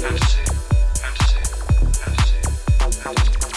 Fantasy, fantasy, fantasy.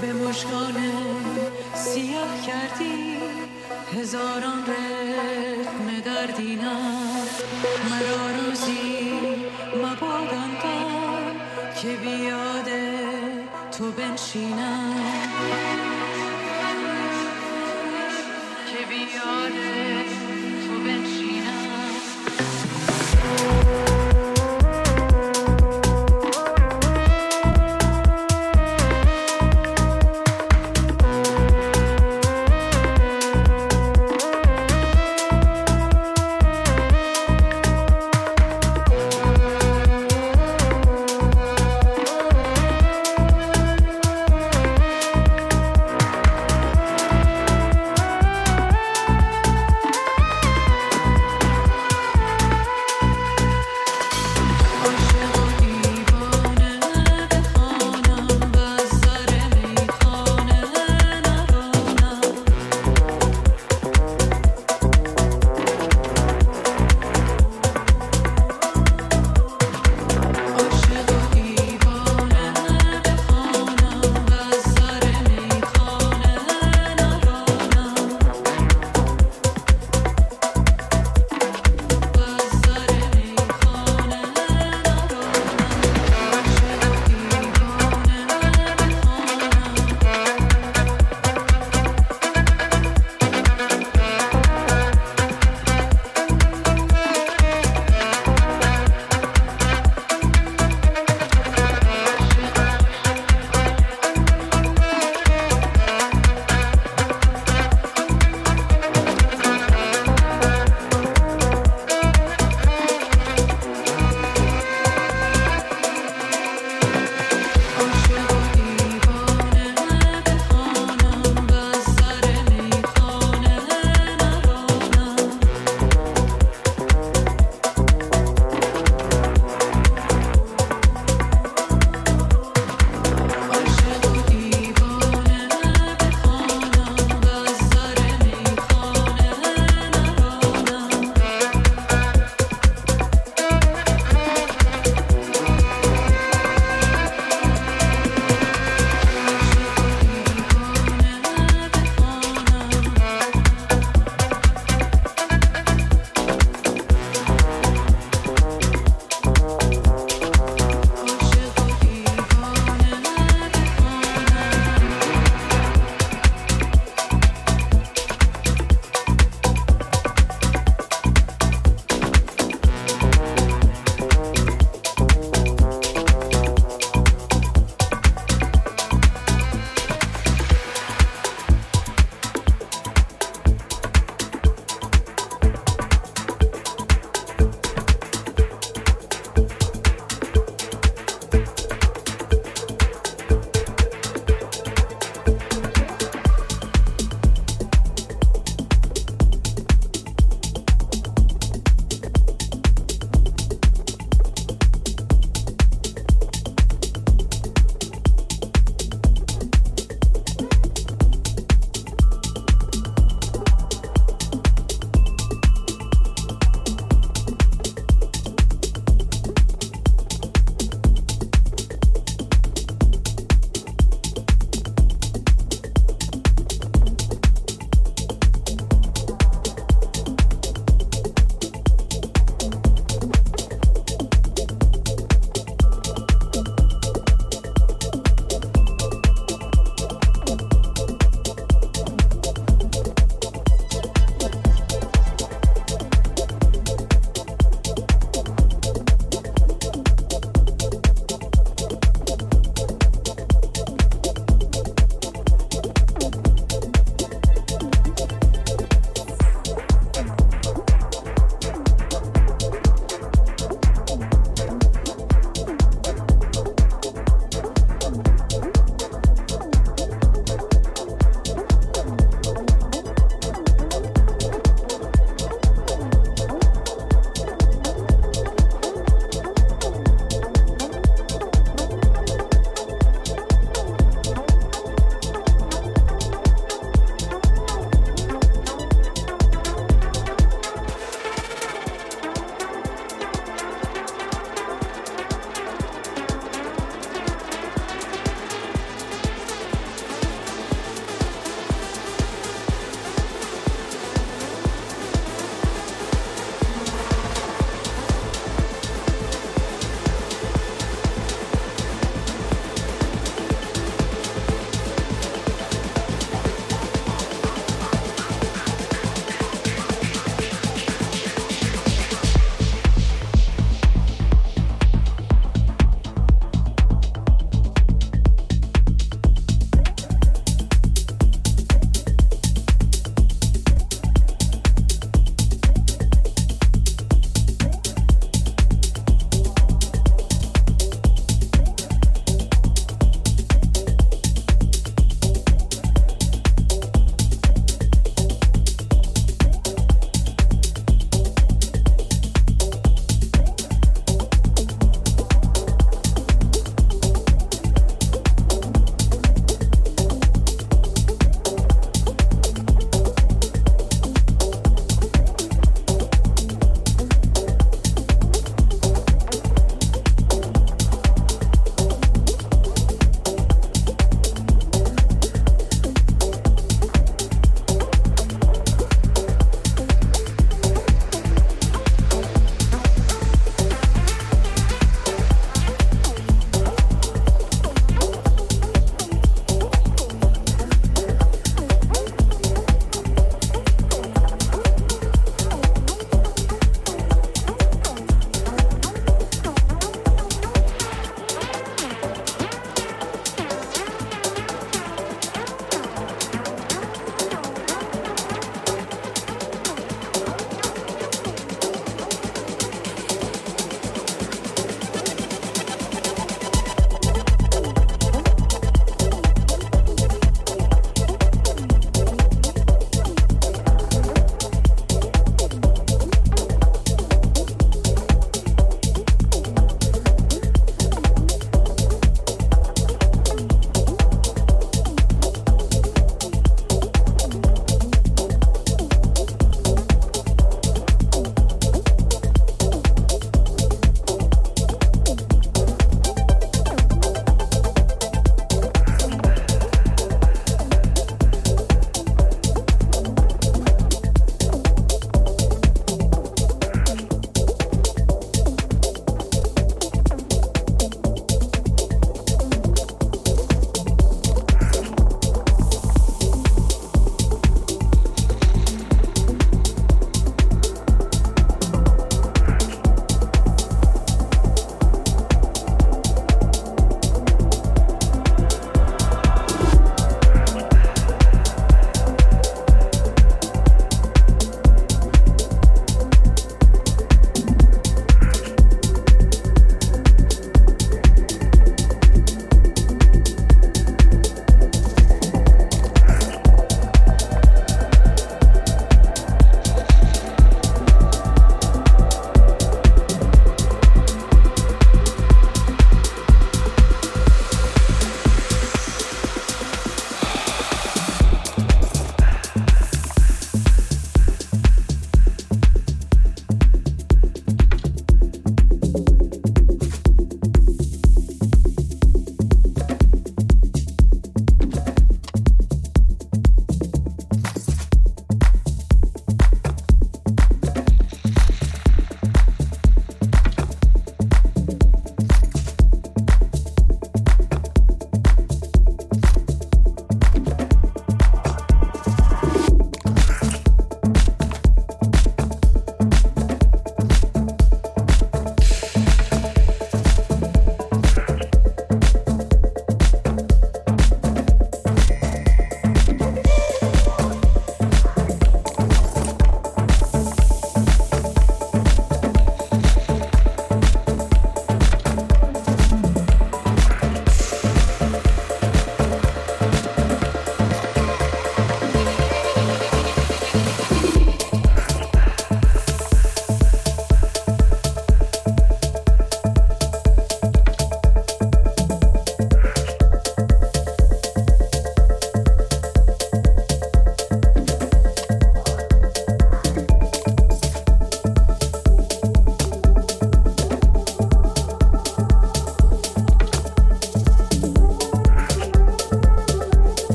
به مشکان سیاه کردی هزاران رقم در دینم مرا روزی مبادندم که بیاد تو بنشینم که بیاد